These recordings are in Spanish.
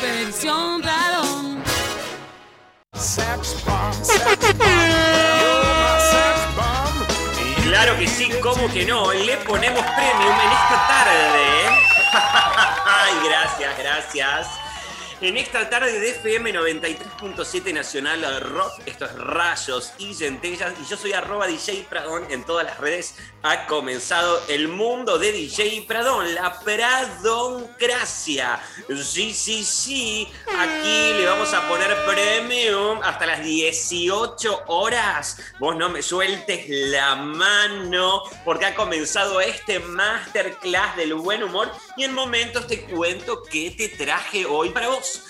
Expedición Pradón. Claro que sí, ¿cómo que no? Le ponemos premium en esta tarde. Ay, gracias, gracias. En esta tarde de FM 93.7 Nacional Rock, esto es Rayos y Centellas, y yo soy arroba DJ Pradón en todas las redes. Ha comenzado el mundo de DJ Pradón, la Pradoncracia. Sí, sí, sí, aquí le vamos a poner premium hasta las 18 horas. Vos no me sueltes la mano, porque ha comenzado este masterclass del buen humor, y en momentos te cuento qué te traje hoy para vos.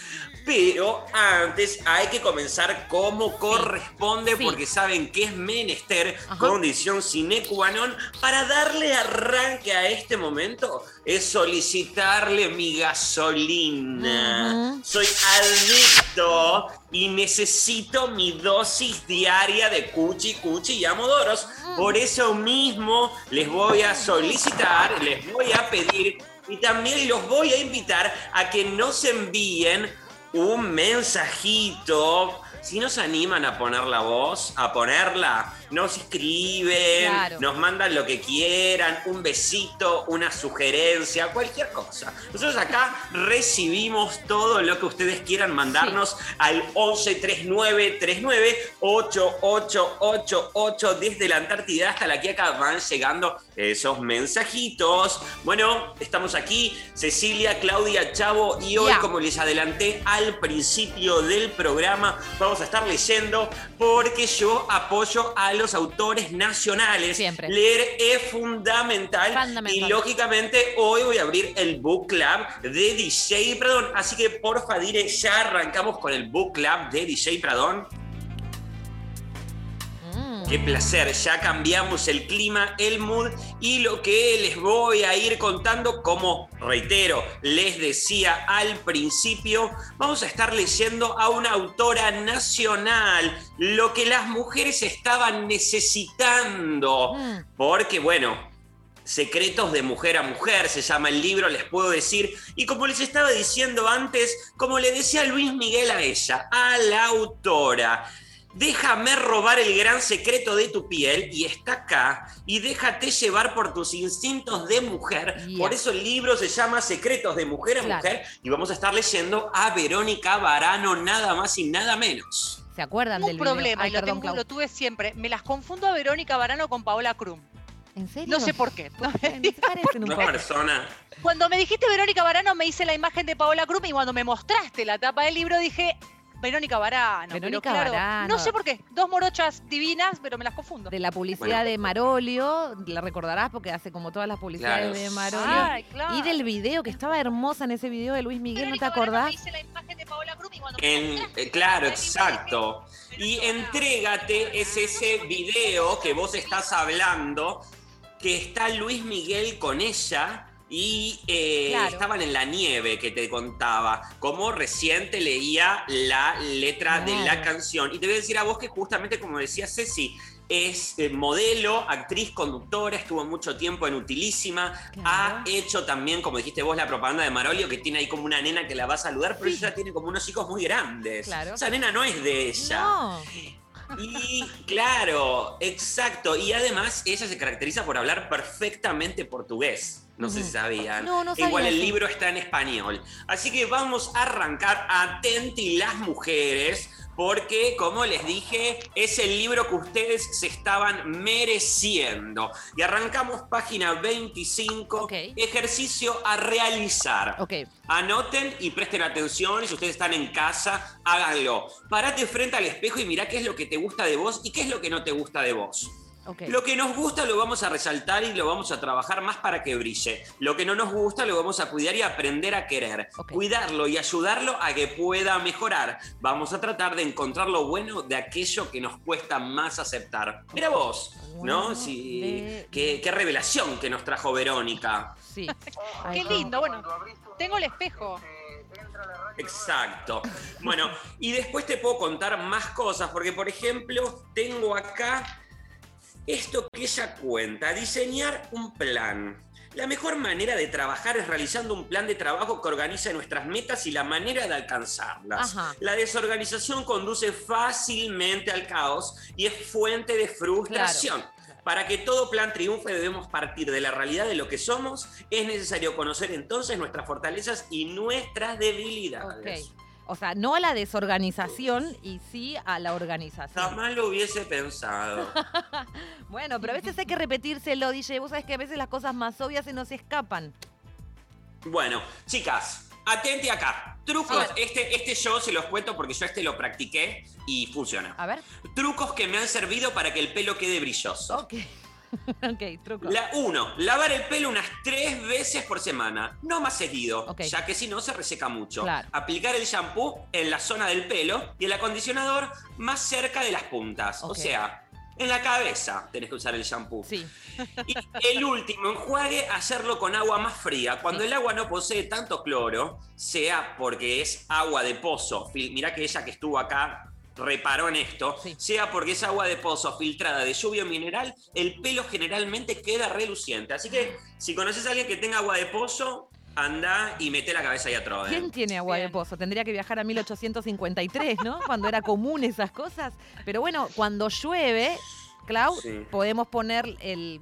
Pero antes hay que comenzar como corresponde, sí. porque saben que es menester, Ajá. condición sine qua non, para darle arranque a este momento, es solicitarle mi gasolina. Soy adicto y necesito mi dosis diaria de cuchi, cuchi y amodoros. Por eso mismo les voy a solicitar, les voy a pedir y también los voy a invitar a que nos envíen un mensajito. Si nos animan a poner la voz, a ponerla, nos escriben, Claro. nos mandan lo que quieran, un besito, una sugerencia, cualquier cosa. Nosotros acá recibimos todo lo que ustedes quieran mandarnos al 113939 8888 desde la Antártida hasta la Quiaca van llegando esos mensajitos. Bueno, estamos aquí, Cecilia, Claudia, Chavo, y hoy, como les adelanté al principio del programa, vamos a estar leyendo porque yo apoyo a los autores nacionales. Siempre. Leer es fundamental, Fundamental. y lógicamente hoy voy a abrir el Book Club de DJ Pradón. Así que porfa, Dire, ya arrancamos con el Book Club de DJ Pradón. Qué placer, ya cambiamos el clima, el mood y lo que les voy a ir contando, como reitero, les decía al principio, vamos a estar leyendo a una autora nacional, lo que las mujeres estaban necesitando, Mm. porque bueno, Secretos de Mujer a Mujer se llama el libro, les puedo decir. Y como les estaba diciendo antes, como le decía Luis Miguel a ella, a la autora, déjame robar el gran secreto de tu piel y está acá. Y déjate llevar por tus instintos de mujer. Por eso el libro se llama Secretos de Mujer a Claro. Mujer. Y vamos a estar leyendo a Verónica Barano, nada más y nada menos. ¿Se acuerdan un del problema, Ay, y lo, perdón, tengo- lo tuve siempre. Me las confundo a Verónica Barano con Paola Krum. ¿En serio? No sé por qué. No me Se digas parecen un Una persona. Cuando me dijiste Verónica Barano, me hice la imagen de Paola Krum y cuando me mostraste la tapa del libro dije Verónica Barano. pero Verónica claro, Barano. No sé por qué. Dos morochas divinas, pero me las confundo. De la publicidad Bueno. de Marolio, la recordarás porque hace como todas las publicidades Claro. de Marolio. Ay, claro. Y del video, que estaba hermosa en ese video de Luis Miguel, ¿no te acordás? Hice la imagen de Paola cuando En, eh, claro, exacto. Y entrégate es ese video que vos estás hablando, que está Luis Miguel con ella y eh, Claro. estaban en la nieve que te contaba. Como recién te leía la letra de la canción. Y te voy a decir a vos que justamente como decía Ceci, es eh, modelo, actriz, conductora, estuvo mucho tiempo en Utilísima, ha hecho también, como dijiste vos, la propaganda de Marolio, que tiene ahí como una nena que la va a saludar, pero Sí. ella tiene como unos hijos muy grandes. Claro. Esa nena no es de ella. No. Y claro, exacto. Y además ella se caracteriza por hablar perfectamente portugués. No sé si sabían. No, no Igual el eso. libro está en español. Así que vamos a arrancar atenti las mujeres, porque como les dije, es el libro que ustedes se estaban mereciendo. Y arrancamos página 25, Ok. ejercicio a realizar. Ok. Anoten y presten atención, y si ustedes están en casa, háganlo. Parate frente al espejo y mirá qué es lo que te gusta de vos y qué es lo que no te gusta de vos. Lo que nos gusta lo vamos a resaltar y lo vamos a trabajar más para que brille. Lo que no nos gusta lo vamos a cuidar y aprender a querer. Cuidarlo y ayudarlo a que pueda mejorar. Vamos a tratar de encontrar lo bueno de aquello que nos cuesta más aceptar. Mira vos, ¿no? Sí, de- qué, qué revelación que nos trajo Verónica. Sí. Qué lindo. Bueno, tengo el espejo. Exacto. Bueno, y después te puedo contar más cosas, porque por ejemplo, tengo acá esto que ella cuenta, diseñar un plan. La mejor manera de trabajar es realizando un plan de trabajo que organice nuestras metas y la manera de alcanzarlas. Ajá. La desorganización conduce fácilmente al caos y es fuente de frustración. Claro. Para que todo plan triunfe debemos partir de la realidad de lo que somos. Es necesario conocer entonces nuestras fortalezas y nuestras debilidades. O sea, no a la desorganización y sí a la organización. Jamás lo hubiese pensado. Bueno, pero a veces hay que repetírselo, DJ. Vos sabés que a veces las cosas más obvias se nos escapan. Bueno, chicas, atente acá. Trucos, este, este yo se los cuento porque yo este lo practiqué y funciona. A ver. Trucos que me han servido para que el pelo quede brilloso. Ok. ok, truco. La uno, lavar el pelo unas tres veces por semana, no más seguido, Ok. ya que si no se reseca mucho. Claro. Aplicar el shampoo en la zona del pelo y el acondicionador más cerca de las puntas. O sea, en la cabeza tenés que usar el shampoo. Sí. Y el último enjuague, hacerlo con agua más fría. Cuando Sí. el agua no posee tanto cloro, sea porque es agua de pozo, mirá que ella que estuvo acá reparó en esto, Sí. sea porque es agua de pozo filtrada de lluvia mineral, el pelo generalmente queda reluciente. Así que si conoces a alguien que tenga agua de pozo, anda y mete la cabeza ahí atrás. ¿eh? ¿Quién tiene agua de pozo? Tendría que viajar a 1853, ¿no? Cuando era común esas cosas. Pero bueno, cuando llueve, Clau, Sí. podemos poner el,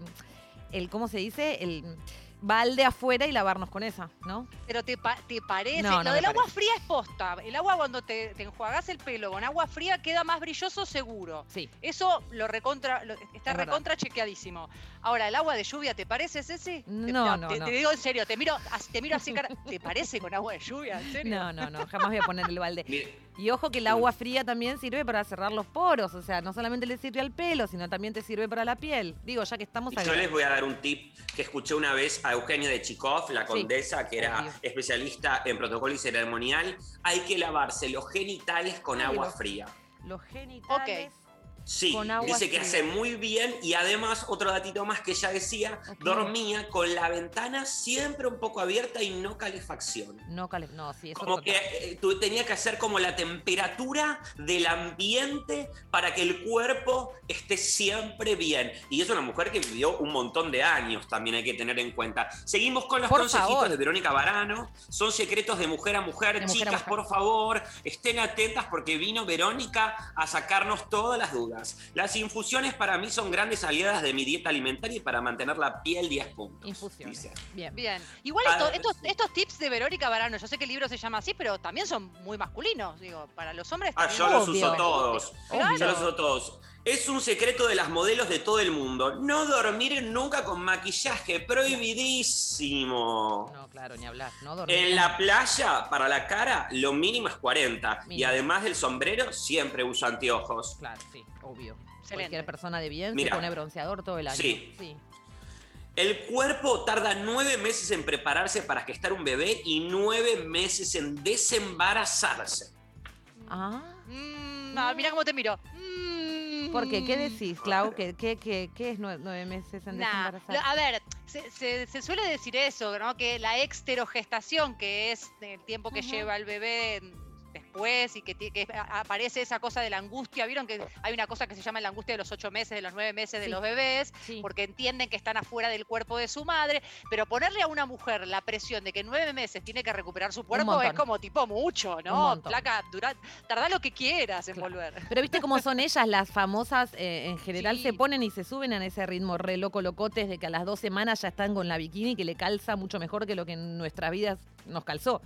el, ¿cómo se dice? El balde afuera y lavarnos con esa, ¿no? Pero te, pa- te parece. No, no Lo del agua parece. fría es posta. El agua cuando te, te enjuagás el pelo con agua fría queda más brilloso seguro. Sí. Eso lo recontra, lo- está Es verdad. recontra chequeadísimo. Ahora, ¿el agua de lluvia te parece, Ceci? No, te, no, te, no. te digo en serio, te miro, te miro así, cara. ¿Te parece con agua de lluvia? ¿En serio? No, no, no, jamás voy a poner el balde. Y ojo que el agua fría también sirve para cerrar los poros, o sea, no solamente le sirve al pelo, sino también te sirve para la piel. Digo, ya que estamos Y yo les voy a dar un tip que escuché una vez a Eugenia de Chikov, la Sí, condesa, que era obvio. especialista en protocolo y ceremonial. Hay que lavarse los genitales con Ay, agua los- fría. los genitales. Sí, Con agua dice que hace muy bien y además otro datito más que ella decía, dormía con la ventana siempre un poco abierta y no calefacción. No, cale- no, sí, eso Como que eh, tú tenía que hacer como la temperatura del ambiente para que el cuerpo esté siempre bien. Y es una mujer que vivió un montón de años, también hay que tener en cuenta. Seguimos con los Por consejitos favor. de Verónica Barano. Son secretos de mujer a mujer. De mujer a Chicas, mujer. por favor, estén atentas porque vino Verónica a sacarnos todas las dudas. Las infusiones para mí son grandes aliadas de mi dieta alimentaria y para mantener la piel 10 puntos. Infusiones. dice. Bien. Bien. Igual esto- estos, estos tips de Verónica Barano, yo sé que el libro se llama así, pero también son muy masculinos. Digo, para los hombres Ah, yo los Obvio. uso todos. Yo los uso todos. Es un secreto de las modelos de todo el mundo. No dormir nunca con maquillaje, prohibidísimo. No, claro, ni hablar. No dormir. En la playa, para la cara, lo mínimo es 40. Y además del sombrero, siempre uso anteojos. Claro, sí, obvio. Excelente. Cualquier persona de bien Mira. se pone bronceador todo el año. Sí. sí. El cuerpo tarda nueve meses en prepararse para gestar un bebé y nueve meses en desembarazarse. Ah. Mm, ah, mira cómo te miro. Mm. ¿Por qué? ¿Qué decís, Clau? ¿Qué, qué, qué, qué es nue- nueve meses en Nah, a ver, se, se- se suele decir eso, ¿no? Que la exterogestación, que es el tiempo que lleva el bebé después y que, a- aparece esa cosa de la angustia. ¿Vieron que hay una cosa que se llama la angustia de los ocho meses, de los nueve meses de Sí. los bebés? Sí. Porque entienden que están afuera del cuerpo de su madre, pero ponerle a una mujer la presión de que en nueve meses tiene que recuperar su cuerpo es como tipo mucho, ¿no? Placa, dura, tardá lo que quieras en Claro. volver. Pero viste cómo son ellas, las famosas, eh, en general Sí. se ponen y se suben en ese ritmo re loco locotes de que a las dos semanas ya están con la bikini que le calza mucho mejor que lo que en nuestras vidas nos calzó.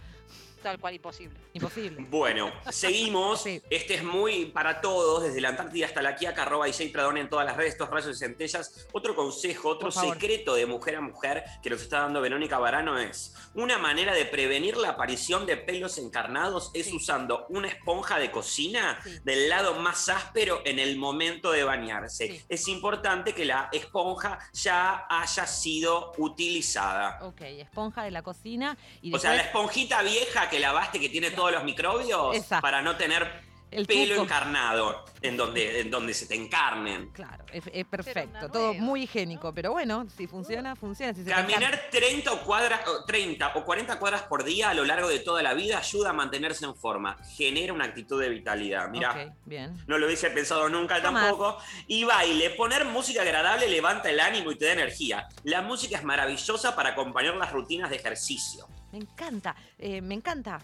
Tal cual, imposible. Imposible. Bueno, seguimos. Sí. Este es muy para todos, desde la Antártida hasta la Quiaca, arroba DJ Pradón en todas las redes, estos rayos y centellas. Otro consejo, otro secreto de mujer a mujer que nos está dando Verónica Barano es una manera de prevenir la aparición de pelos encarnados es Sí. usando una esponja de cocina Sí. del lado más áspero en el momento de bañarse. Sí. Es importante que la esponja ya haya sido utilizada. Ok, esponja de la cocina y O sea, la esponjita vieja que lavaste que tiene todos los microbios para no tener El pelo tuco. encarnado, en donde, en donde se te encarnen. Claro, es, es perfecto. Todo muy higiénico, pero bueno, si funciona, funciona. Si Caminar 30 o, cuadras, o 30 o 40 cuadras por día a lo largo de toda la vida ayuda a mantenerse en forma, genera una actitud de vitalidad. Mira, Ok, bien. no lo hubiese pensado nunca Jamás. tampoco. Y baile, poner música agradable levanta el ánimo y te da energía. La música es maravillosa para acompañar las rutinas de ejercicio. Me encanta, eh, me encanta.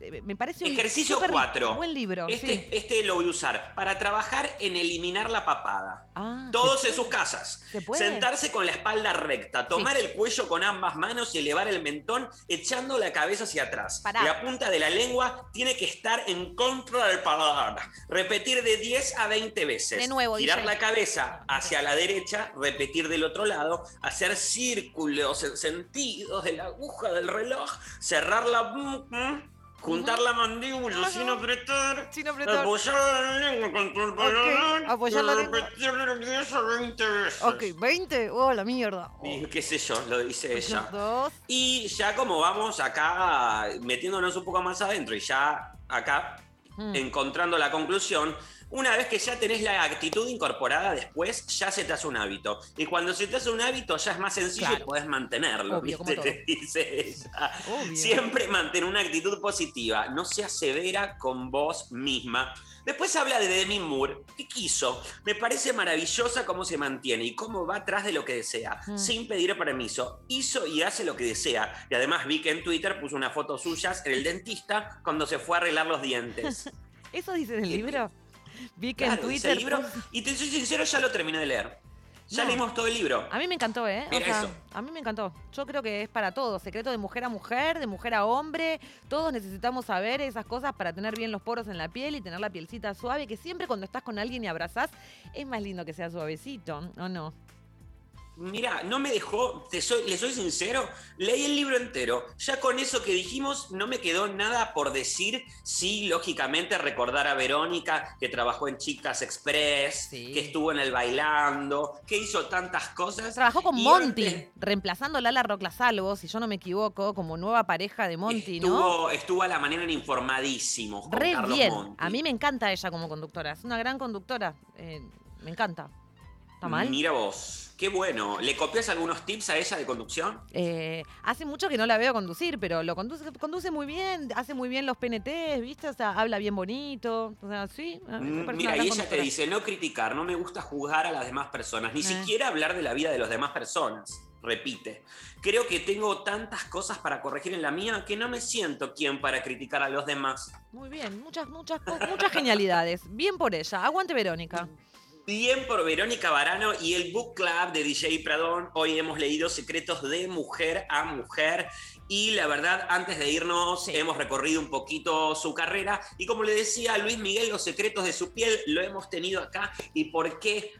Eh, Me parece un Ejercicio súper 4. buen libro. Este, sí. este lo voy a usar para trabajar en eliminar la papada. Ah, Todos ¿se en sus casas. ¿Se puede? Sentarse con la espalda recta, tomar el cuello con ambas manos y elevar el mentón echando la cabeza hacia atrás. Pará. La punta de la lengua tiene que estar en contra del paladar. Repetir de 10 a 20 veces. De nuevo, Tirar la cabeza hacia la derecha, repetir del otro lado, hacer círculos en sentidos de la aguja del reloj, cerrar la... Juntar la mandíbula Ajá. sin apretar. Sin apretar. Apoyar la lengua contra el paladar. apoyar la lengua. repetir de 10 a 20 veces. Ok, 20. Oh, la mierda. Oh. Y qué sé yo, lo dice ella. Dos. Y ya como vamos acá metiéndonos un poco más adentro y ya acá Mm. encontrando la conclusión, una vez que ya tenés la actitud incorporada después, ya se te hace un hábito. Y cuando se te hace un hábito ya es más sencillo Claro. y podés mantenerlo, Obvio, ¿viste? Te dice ella. Siempre mantén una actitud positiva, no seas severa con vos misma. Después habla de Demi Moore, que quiso. Me parece maravillosa cómo se mantiene y cómo va atrás de lo que desea, Mm. sin pedir permiso. Hizo y hace lo que desea. Y además vi que en Twitter puso una foto suyas en el dentista cuando se fue a arreglar los dientes. ¿Eso dice en el libro? Vi que Claro, en Twitter. libro. Y te soy sincero, ya lo terminé de leer. Ya No. leímos todo el libro. A mí me encantó, ¿eh? O Mira sea, eso. a mí me encantó. Yo creo que es para todos. Secreto de mujer a mujer, de mujer a hombre. Todos necesitamos saber esas cosas para tener bien los poros en la piel y tener la pielcita suave. Que siempre cuando estás con alguien y abrazás, es más lindo que sea suavecito, ¿o no? Mira, no me dejó, te soy, le soy sincero, leí el libro entero. Ya con eso que dijimos, no me quedó nada por decir. Sí, lógicamente, recordar a Verónica, que trabajó en Chicas Express, Sí. que estuvo en el bailando, que hizo tantas cosas. Trabajó con Y Monty, antes reemplazando a Lala Rocla Salvo, si yo no me equivoco, como nueva pareja de Monty, ¿no? estuvo, a la manera en informadísimos con Re Carlos bien. Monti. A mí me encanta ella como conductora. Es una gran conductora. Eh, me encanta. ¿Está mal? Mira vos, qué bueno. ¿Le copias algunos tips a ella de conducción? Eh, hace mucho que no la veo conducir, pero lo conduce, conduce muy bien, hace muy bien los PNTs, ¿viste? O sea, habla bien bonito. O sea, sí. Mm, Mira, y ella te dice, no criticar, no me gusta juzgar a las demás personas, ni Eh. siquiera hablar de la vida de las demás personas. Repite, creo que tengo tantas cosas para corregir en la mía que no me siento quien para criticar a los demás. Muy bien, muchas, muchas, muchas genialidades. Bien por ella. Aguante Verónica. Bien por Verónica Barano y el Book Club de DJ Pradón. Hoy hemos leído Secretos de Mujer a Mujer. Y la verdad, antes de irnos, Sí. hemos recorrido un poquito su carrera. Y como le decía Luis Miguel, los secretos de su piel lo hemos tenido acá. ¿Y por qué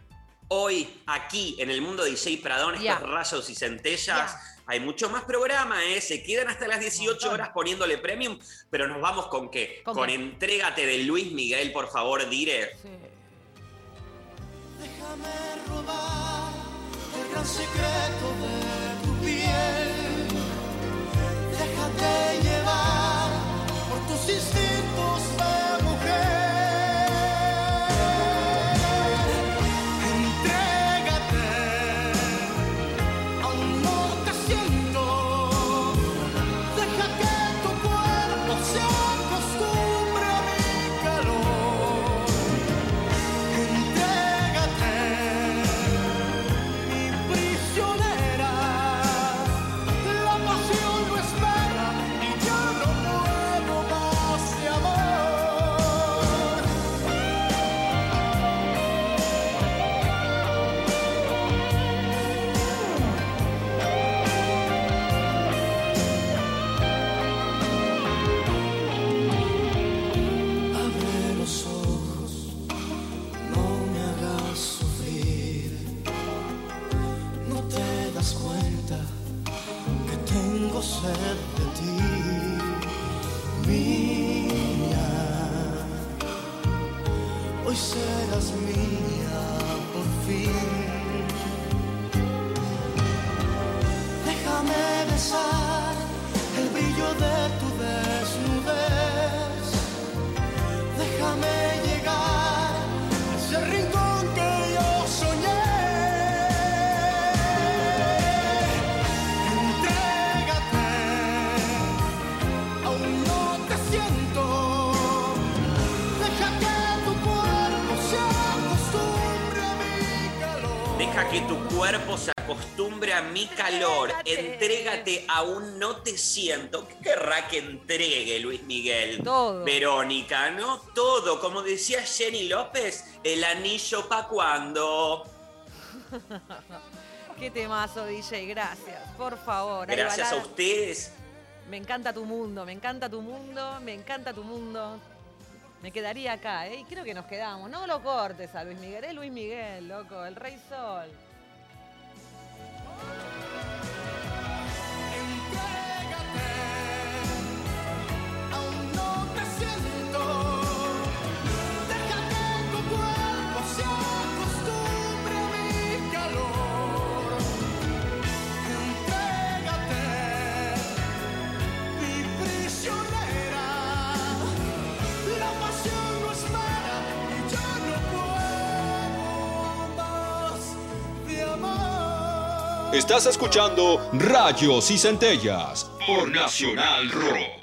hoy, aquí, en el mundo de DJ Pradón, estos rayos y centellas? Hay mucho más programa, ¿eh? Se quedan hasta las 18 Montón. horas poniéndole premium, pero nos vamos con qué? ¿Con Con, qué? Entrégate de Luis Miguel, por favor, dire. Sí. Déjame robar el gran secreto de tu piel. Déjate llevar por tus instintos acostumbre a mi calor. Entrégate. Aún no te siento. ¿Qué querrá que entregue Luis Miguel? Todo. Verónica, ¿no? Todo. Como decía Jenny López, el anillo pa' cuando. Qué temazo, DJ, gracias. Por favor. Gracias a ustedes. Me encanta tu mundo, me encanta tu mundo, me encanta tu mundo. Me quedaría acá, ¿eh? Y creo que nos quedamos. No lo cortes a Luis Miguel, es Luis Miguel, loco, el Rey Sol. Estás escuchando Rayos y Centellas por Nacional Rock.